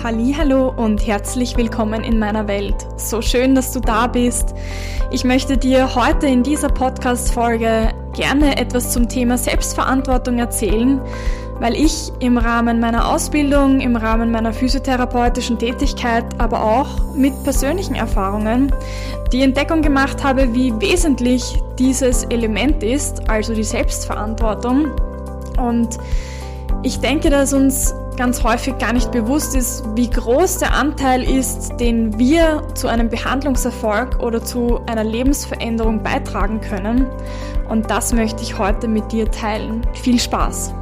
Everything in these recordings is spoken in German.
Hallo und herzlich willkommen in meiner Welt. So schön, dass du da bist. Ich möchte dir heute in dieser Podcast Folge gerne etwas zum Thema Selbstverantwortung erzählen, weil ich im Rahmen meiner Ausbildung, im Rahmen meiner physiotherapeutischen Tätigkeit, aber auch mit persönlichen Erfahrungen die Entdeckung gemacht habe, wie wesentlich dieses Element ist, also die Selbstverantwortung. Und ich denke, dass uns ganz häufig gar nicht bewusst ist, wie groß der Anteil ist, den wir zu einem Behandlungserfolg oder zu einer Lebensveränderung beitragen können. Und das möchte ich heute mit dir teilen. Viel Spaß!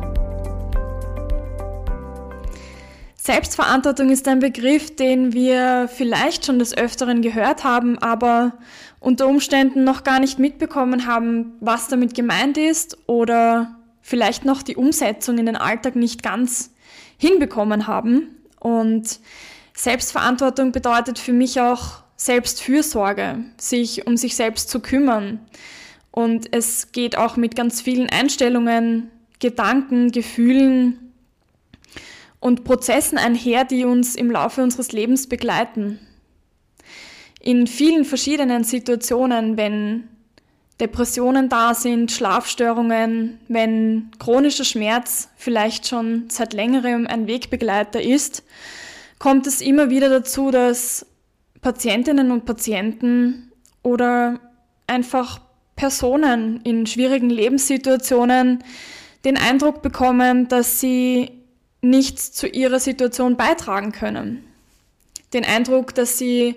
Selbstverantwortung ist ein Begriff, den wir vielleicht schon des Öfteren gehört haben, aber unter Umständen noch gar nicht mitbekommen haben, was damit gemeint ist oder vielleicht noch die Umsetzung in den Alltag nicht ganz hinbekommen haben. Und Selbstverantwortung bedeutet für mich auch Selbstfürsorge, sich um sich selbst zu kümmern. Und es geht auch mit ganz vielen Einstellungen, Gedanken, Gefühlen und Prozessen einher, die uns im Laufe unseres Lebens begleiten. In vielen verschiedenen Situationen, wenn Depressionen da sind, Schlafstörungen, wenn chronischer Schmerz vielleicht schon seit längerem ein Wegbegleiter ist, kommt es immer wieder dazu, dass Patientinnen und Patienten oder einfach Personen in schwierigen Lebenssituationen den Eindruck bekommen, dass sie nichts zu ihrer Situation beitragen können. Den Eindruck, dass sie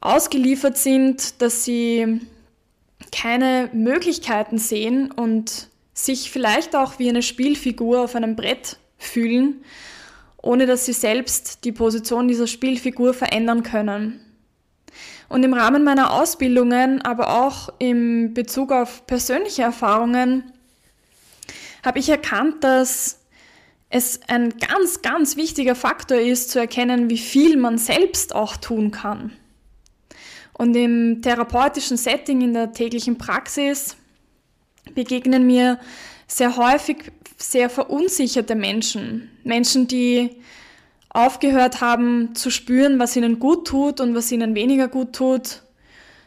ausgeliefert sind, dass sie keine Möglichkeiten sehen und sich vielleicht auch wie eine Spielfigur auf einem Brett fühlen, ohne dass sie selbst die Position dieser Spielfigur verändern können. Und im Rahmen meiner Ausbildungen, aber auch im Bezug auf persönliche Erfahrungen, habe ich erkannt, dass es ein ganz, ganz wichtiger Faktor ist, zu erkennen, wie viel man selbst auch tun kann. Und im therapeutischen Setting, in der täglichen Praxis, begegnen mir sehr häufig sehr verunsicherte Menschen. Menschen, die aufgehört haben zu spüren, was ihnen gut tut und was ihnen weniger gut tut.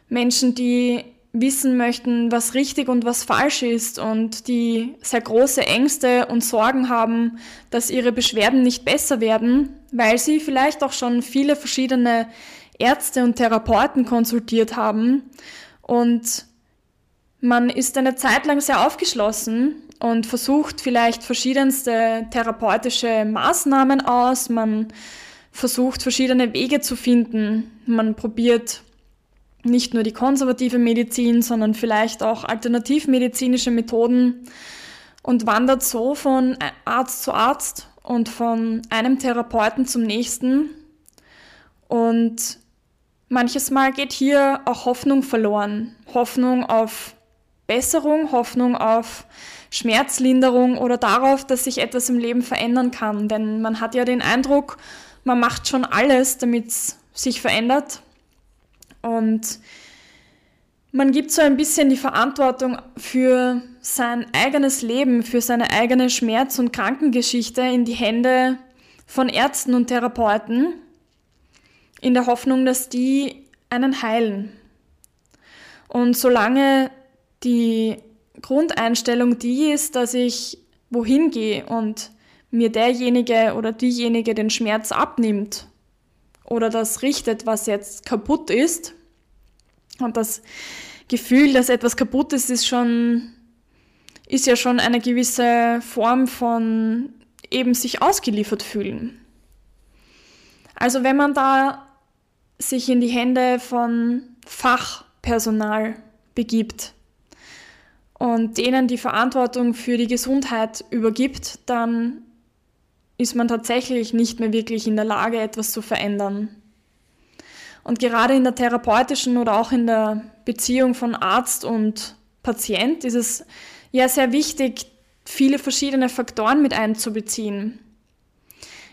Menschen, die wissen möchten, was richtig und was falsch ist und die sehr große Ängste und Sorgen haben, dass ihre Beschwerden nicht besser werden, weil sie vielleicht auch schon viele verschiedene Ärzte und Therapeuten konsultiert haben. Und man ist eine Zeit lang sehr aufgeschlossen und versucht vielleicht verschiedenste therapeutische Maßnahmen aus, man versucht verschiedene Wege zu finden, man probiert nicht nur die konservative Medizin, sondern vielleicht auch alternativmedizinische Methoden und wandert so von Arzt zu Arzt und von einem Therapeuten zum nächsten. Und Manches Mal geht hier auch Hoffnung verloren. Hoffnung auf Besserung, Hoffnung auf Schmerzlinderung oder darauf, dass sich etwas im Leben verändern kann. Denn man hat ja den Eindruck, man macht schon alles, damit es sich verändert. Und man gibt so ein bisschen die Verantwortung für sein eigenes Leben, für seine eigene Schmerz- und Krankengeschichte in die Hände von Ärzten und Therapeuten in der Hoffnung, dass die einen heilen. Und solange die Grundeinstellung die ist, dass ich wohin gehe und mir derjenige oder diejenige den Schmerz abnimmt oder das richtet, was jetzt kaputt ist. Und das Gefühl, dass etwas kaputt ist, ist schon, ist ja schon eine gewisse Form von eben sich ausgeliefert fühlen. Also wenn man da sich in die Hände von Fachpersonal begibt und denen die Verantwortung für die Gesundheit übergibt, dann ist man tatsächlich nicht mehr wirklich in der Lage, etwas zu verändern. Und gerade in der therapeutischen oder auch in der Beziehung von Arzt und Patient ist es ja sehr wichtig, viele verschiedene Faktoren mit einzubeziehen.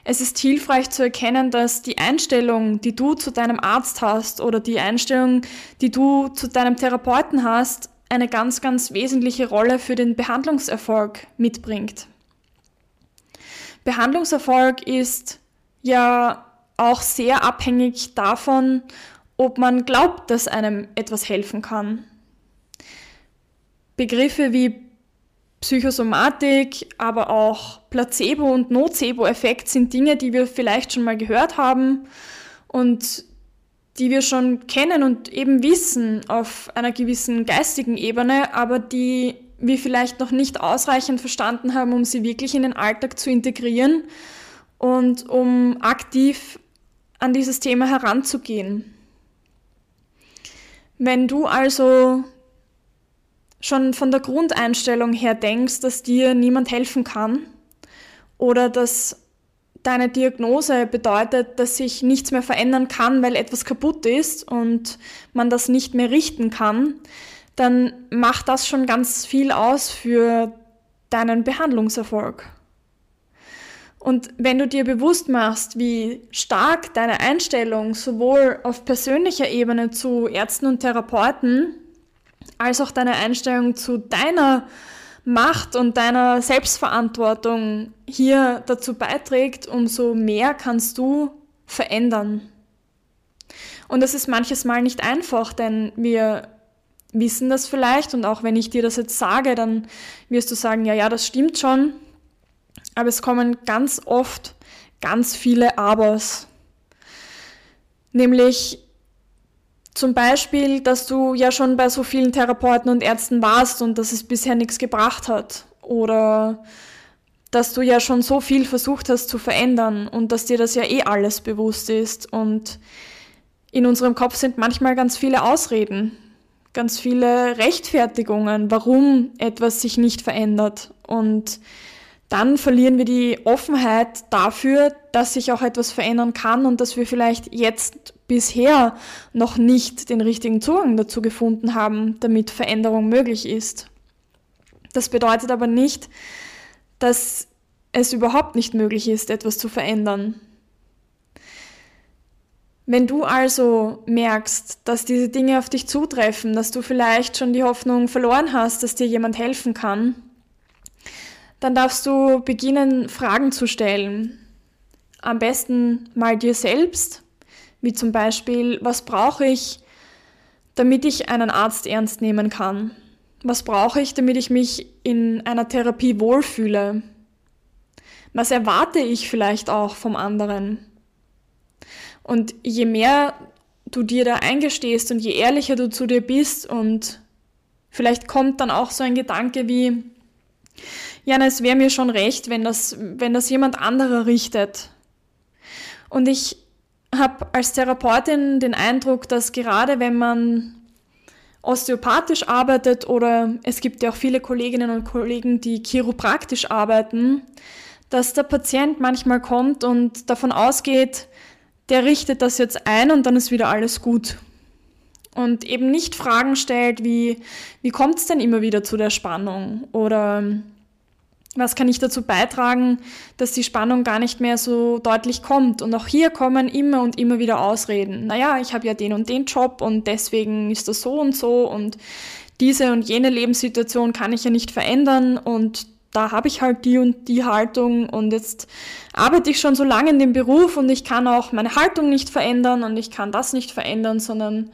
Es ist hilfreich zu erkennen, dass die Einstellung, die du zu deinem Arzt hast oder die Einstellung, die du zu deinem Therapeuten hast, eine ganz, ganz wesentliche Rolle für den Behandlungserfolg mitbringt. Behandlungserfolg ist ja auch sehr abhängig davon, ob man glaubt, dass einem etwas helfen kann. Begriffe wie Psychosomatik, aber auch Placebo- und Nocebo-Effekt sind Dinge, die wir vielleicht schon mal gehört haben und die wir schon kennen und eben wissen auf einer gewissen geistigen Ebene, aber die wir vielleicht noch nicht ausreichend verstanden haben, um sie wirklich in den Alltag zu integrieren und um aktiv an dieses Thema heranzugehen. Wenn du also schon von der Grundeinstellung her denkst, dass dir niemand helfen kann oder dass deine Diagnose bedeutet, dass sich nichts mehr verändern kann, weil etwas kaputt ist und man das nicht mehr richten kann, dann macht das schon ganz viel aus für deinen Behandlungserfolg. Und wenn du dir bewusst machst, wie stark deine Einstellung sowohl auf persönlicher Ebene zu Ärzten und Therapeuten als auch deine Einstellung zu deiner Macht und deiner Selbstverantwortung hier dazu beiträgt, umso mehr kannst du verändern. Und das ist manches Mal nicht einfach, denn wir wissen das vielleicht und auch wenn ich dir das jetzt sage, dann wirst du sagen, ja, ja, das stimmt schon. Aber es kommen ganz oft ganz viele Abers. Nämlich zum Beispiel, dass du ja schon bei so vielen Therapeuten und Ärzten warst und dass es bisher nichts gebracht hat. Oder dass du ja schon so viel versucht hast zu verändern und dass dir das ja eh alles bewusst ist. Und in unserem Kopf sind manchmal ganz viele Ausreden, ganz viele Rechtfertigungen, warum etwas sich nicht verändert. Und dann verlieren wir die Offenheit dafür, dass sich auch etwas verändern kann und dass wir vielleicht jetzt bisher noch nicht den richtigen Zugang dazu gefunden haben, damit Veränderung möglich ist. Das bedeutet aber nicht, dass es überhaupt nicht möglich ist, etwas zu verändern. Wenn du also merkst, dass diese Dinge auf dich zutreffen, dass du vielleicht schon die Hoffnung verloren hast, dass dir jemand helfen kann, dann darfst du beginnen, Fragen zu stellen. Am besten mal dir selbst, wie zum Beispiel, was brauche ich, damit ich einen Arzt ernst nehmen kann? Was brauche ich, damit ich mich in einer Therapie wohlfühle? Was erwarte ich vielleicht auch vom anderen? Und je mehr du dir da eingestehst und je ehrlicher du zu dir bist und vielleicht kommt dann auch so ein Gedanke wie, ja, es wäre mir schon recht, wenn das, wenn das jemand anderer richtet. Und ich habe als Therapeutin den Eindruck, dass gerade wenn man osteopathisch arbeitet oder es gibt ja auch viele Kolleginnen und Kollegen, die chiropraktisch arbeiten, dass der Patient manchmal kommt und davon ausgeht, der richtet das jetzt ein und dann ist wieder alles gut. Und eben nicht Fragen stellt wie, wie kommt es denn immer wieder zu der Spannung? Oder was kann ich dazu beitragen, dass die Spannung gar nicht mehr so deutlich kommt. Und auch hier kommen immer und immer wieder Ausreden. Naja, ich habe ja den und den Job und deswegen ist das so und so und diese und jene Lebenssituation kann ich ja nicht verändern und da habe ich halt die und die Haltung und jetzt arbeite ich schon so lange in dem Beruf und ich kann auch meine Haltung nicht verändern und ich kann das nicht verändern, sondern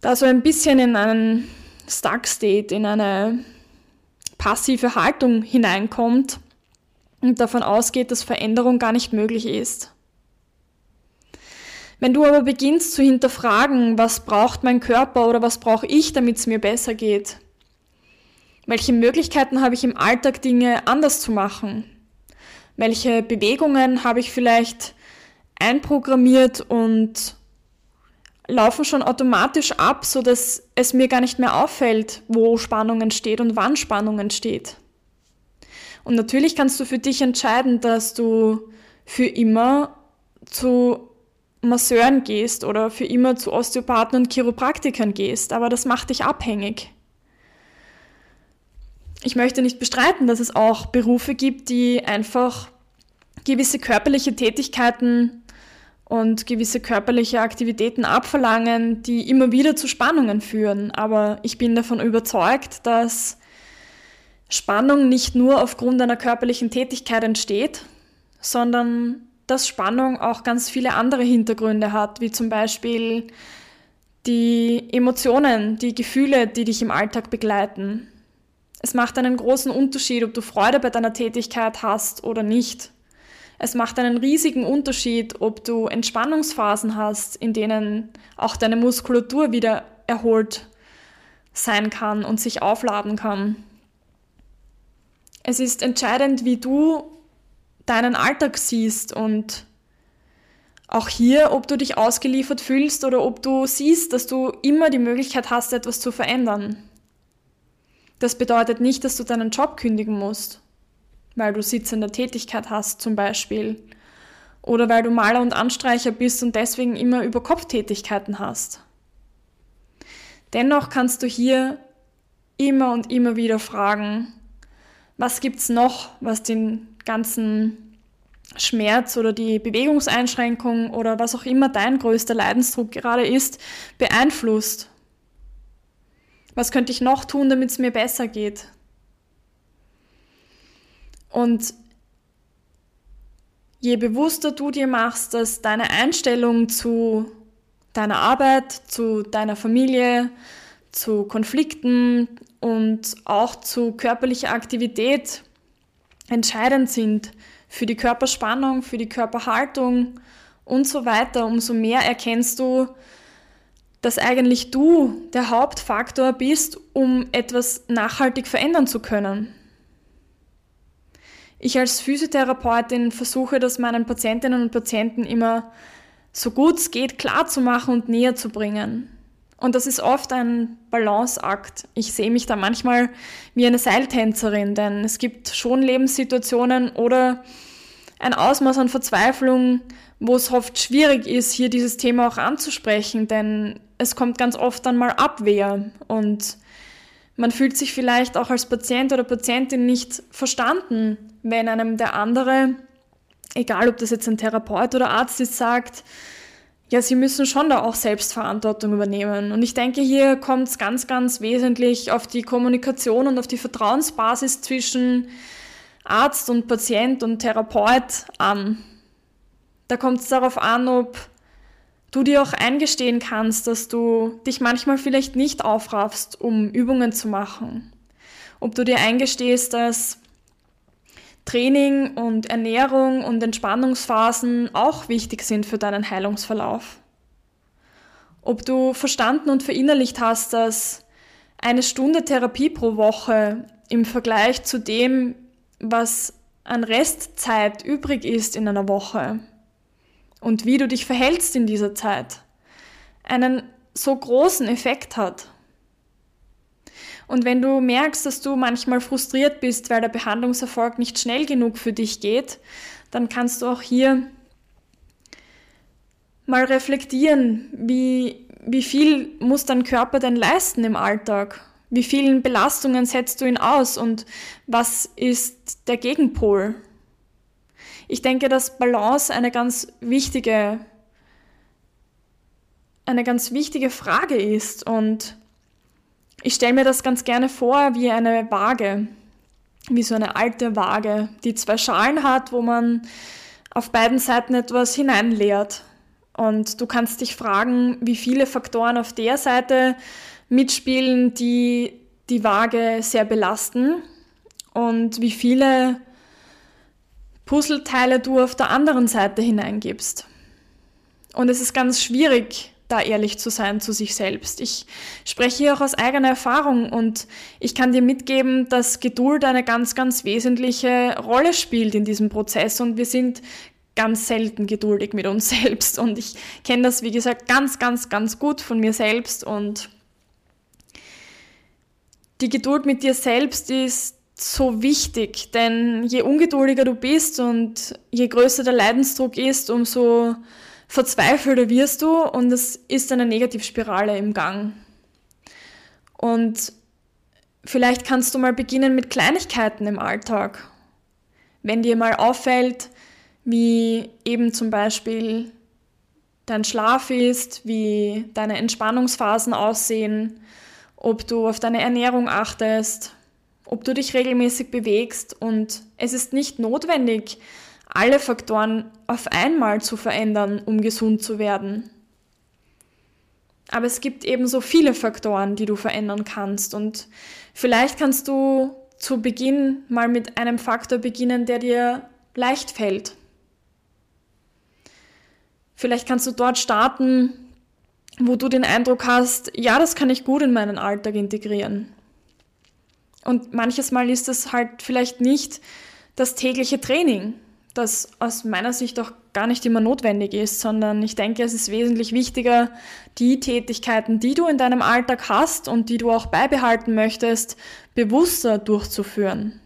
da so ein bisschen in einen Stuck State, in eine passive Haltung hineinkommt und davon ausgeht, dass Veränderung gar nicht möglich ist. Wenn du aber beginnst zu hinterfragen, was braucht mein Körper oder was brauche ich, damit es mir besser geht, welche Möglichkeiten habe ich im Alltag, Dinge anders zu machen, welche Bewegungen habe ich vielleicht einprogrammiert und laufen schon automatisch ab, so dass es mir gar nicht mehr auffällt, wo Spannung entsteht und wann Spannung entsteht. Und natürlich kannst du für dich entscheiden, dass du für immer zu Masseuren gehst oder für immer zu Osteopathen und Chiropraktikern gehst, aber das macht dich abhängig. Ich möchte nicht bestreiten, dass es auch Berufe gibt, die einfach gewisse körperliche Tätigkeiten und gewisse körperliche Aktivitäten abverlangen, die immer wieder zu Spannungen führen. Aber ich bin davon überzeugt, dass Spannung nicht nur aufgrund einer körperlichen Tätigkeit entsteht, sondern dass Spannung auch ganz viele andere Hintergründe hat, wie zum Beispiel die Emotionen, die Gefühle, die dich im Alltag begleiten. Es macht einen großen Unterschied, ob du Freude bei deiner Tätigkeit hast oder nicht. Es macht einen riesigen Unterschied, ob du Entspannungsphasen hast, in denen auch deine Muskulatur wieder erholt sein kann und sich aufladen kann. Es ist entscheidend, wie du deinen Alltag siehst und auch hier, ob du dich ausgeliefert fühlst oder ob du siehst, dass du immer die Möglichkeit hast, etwas zu verändern. Das bedeutet nicht, dass du deinen Job kündigen musst weil du sitzende Tätigkeit hast zum Beispiel. Oder weil du Maler und Anstreicher bist und deswegen immer über Kopftätigkeiten hast. Dennoch kannst du hier immer und immer wieder fragen, was gibt's noch, was den ganzen Schmerz oder die Bewegungseinschränkung oder was auch immer dein größter Leidensdruck gerade ist, beeinflusst. Was könnte ich noch tun, damit es mir besser geht? Und je bewusster du dir machst, dass deine Einstellung zu deiner Arbeit, zu deiner Familie, zu Konflikten und auch zu körperlicher Aktivität entscheidend sind für die Körperspannung, für die Körperhaltung und so weiter, umso mehr erkennst du, dass eigentlich du der Hauptfaktor bist, um etwas nachhaltig verändern zu können. Ich als Physiotherapeutin versuche das meinen Patientinnen und Patienten immer so gut es geht klar zu machen und näher zu bringen. Und das ist oft ein Balanceakt. Ich sehe mich da manchmal wie eine Seiltänzerin, denn es gibt schon Lebenssituationen oder ein Ausmaß an Verzweiflung, wo es oft schwierig ist, hier dieses Thema auch anzusprechen, denn es kommt ganz oft dann mal Abwehr und man fühlt sich vielleicht auch als Patient oder Patientin nicht verstanden, wenn einem der andere, egal ob das jetzt ein Therapeut oder Arzt ist, sagt, ja, sie müssen schon da auch Selbstverantwortung übernehmen. Und ich denke, hier kommt es ganz, ganz wesentlich auf die Kommunikation und auf die Vertrauensbasis zwischen Arzt und Patient und Therapeut an. Da kommt es darauf an, ob du dir auch eingestehen kannst, dass du dich manchmal vielleicht nicht aufraffst, um Übungen zu machen. Ob du dir eingestehst, dass Training und Ernährung und Entspannungsphasen auch wichtig sind für deinen Heilungsverlauf. Ob du verstanden und verinnerlicht hast, dass eine Stunde Therapie pro Woche im Vergleich zu dem, was an Restzeit übrig ist in einer Woche, und wie du dich verhältst in dieser Zeit einen so großen Effekt hat. Und wenn du merkst, dass du manchmal frustriert bist, weil der Behandlungserfolg nicht schnell genug für dich geht, dann kannst du auch hier mal reflektieren, wie, wie viel muss dein Körper denn leisten im Alltag? Wie vielen Belastungen setzt du ihn aus und was ist der Gegenpol? Ich denke, dass Balance eine ganz wichtige, eine ganz wichtige Frage ist. Und ich stelle mir das ganz gerne vor wie eine Waage, wie so eine alte Waage, die zwei Schalen hat, wo man auf beiden Seiten etwas hineinleert. Und du kannst dich fragen, wie viele Faktoren auf der Seite mitspielen, die die Waage sehr belasten und wie viele Puzzleteile du auf der anderen Seite hineingibst. Und es ist ganz schwierig, da ehrlich zu sein zu sich selbst. Ich spreche hier auch aus eigener Erfahrung und ich kann dir mitgeben, dass Geduld eine ganz, ganz wesentliche Rolle spielt in diesem Prozess und wir sind ganz selten geduldig mit uns selbst und ich kenne das, wie gesagt, ganz, ganz, ganz gut von mir selbst und die Geduld mit dir selbst ist so wichtig, denn je ungeduldiger du bist und je größer der Leidensdruck ist, umso verzweifelter wirst du und es ist eine Negativspirale im Gang. Und vielleicht kannst du mal beginnen mit Kleinigkeiten im Alltag. Wenn dir mal auffällt, wie eben zum Beispiel dein Schlaf ist, wie deine Entspannungsphasen aussehen, ob du auf deine Ernährung achtest, ob du dich regelmäßig bewegst und es ist nicht notwendig, alle Faktoren auf einmal zu verändern, um gesund zu werden. Aber es gibt eben so viele Faktoren, die du verändern kannst. Und vielleicht kannst du zu Beginn mal mit einem Faktor beginnen, der dir leicht fällt. Vielleicht kannst du dort starten, wo du den Eindruck hast, ja, das kann ich gut in meinen Alltag integrieren. Und manches Mal ist es halt vielleicht nicht das tägliche Training, das aus meiner Sicht auch gar nicht immer notwendig ist, sondern ich denke, es ist wesentlich wichtiger, die Tätigkeiten, die du in deinem Alltag hast und die du auch beibehalten möchtest, bewusster durchzuführen.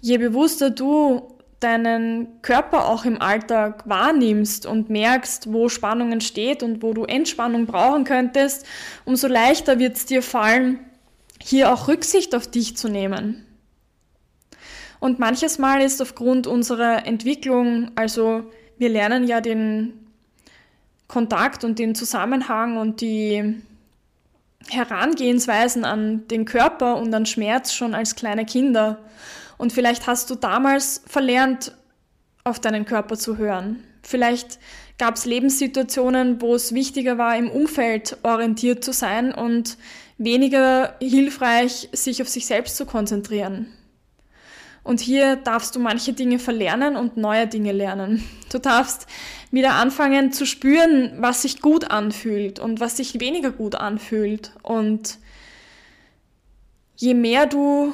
Je bewusster du deinen Körper auch im Alltag wahrnimmst und merkst, wo Spannung entsteht und wo du Entspannung brauchen könntest, umso leichter wird es dir fallen, hier auch Rücksicht auf dich zu nehmen. Und manches Mal ist aufgrund unserer Entwicklung, also wir lernen ja den Kontakt und den Zusammenhang und die Herangehensweisen an den Körper und an Schmerz schon als kleine Kinder. Und vielleicht hast du damals verlernt, auf deinen Körper zu hören. Vielleicht gab es Lebenssituationen, wo es wichtiger war, im Umfeld orientiert zu sein und weniger hilfreich, sich auf sich selbst zu konzentrieren. Und hier darfst du manche Dinge verlernen und neue Dinge lernen. Du darfst wieder anfangen zu spüren, was sich gut anfühlt und was sich weniger gut anfühlt. Und je mehr du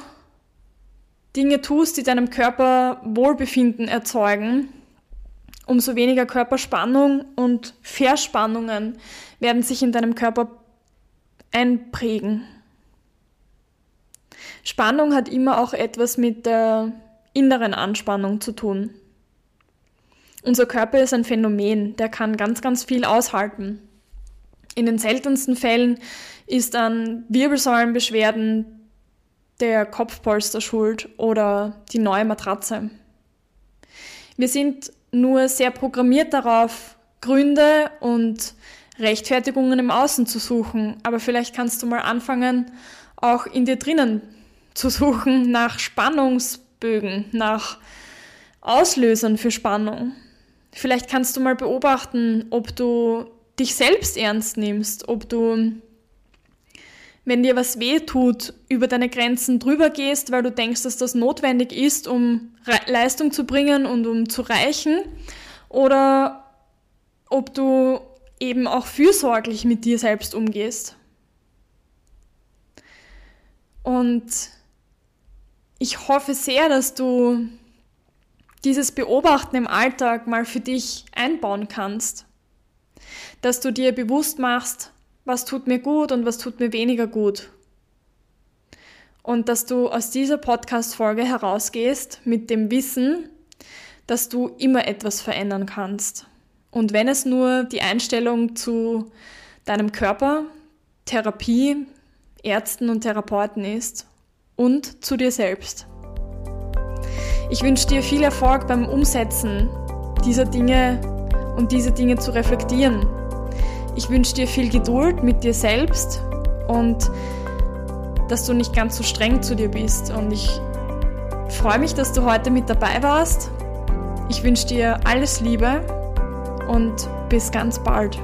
Dinge tust, die deinem Körper Wohlbefinden erzeugen, umso weniger Körperspannung und Verspannungen werden sich in deinem Körper einprägen. Spannung hat immer auch etwas mit der inneren Anspannung zu tun. Unser Körper ist ein Phänomen, der kann ganz, ganz viel aushalten. In den seltensten Fällen ist an Wirbelsäulenbeschwerden der Kopfpolster schuld oder die neue Matratze. Wir sind nur sehr programmiert darauf, Gründe und Rechtfertigungen im Außen zu suchen, aber vielleicht kannst du mal anfangen, auch in dir drinnen zu suchen nach Spannungsbögen, nach Auslösern für Spannung. Vielleicht kannst du mal beobachten, ob du dich selbst ernst nimmst, ob du, wenn dir was weh tut, über deine Grenzen drüber gehst, weil du denkst, dass das notwendig ist, um Leistung zu bringen und um zu reichen, oder ob du eben auch fürsorglich mit dir selbst umgehst. Und ich hoffe sehr, dass du dieses Beobachten im Alltag mal für dich einbauen kannst. Dass du dir bewusst machst, was tut mir gut und was tut mir weniger gut. Und dass du aus dieser Podcast-Folge herausgehst mit dem Wissen, dass du immer etwas verändern kannst. Und wenn es nur die Einstellung zu deinem Körper, Therapie, Ärzten und Therapeuten ist und zu dir selbst. Ich wünsche dir viel Erfolg beim Umsetzen dieser Dinge und diese Dinge zu reflektieren. Ich wünsche dir viel Geduld mit dir selbst und dass du nicht ganz so streng zu dir bist. Und ich freue mich, dass du heute mit dabei warst. Ich wünsche dir alles Liebe und bis ganz bald.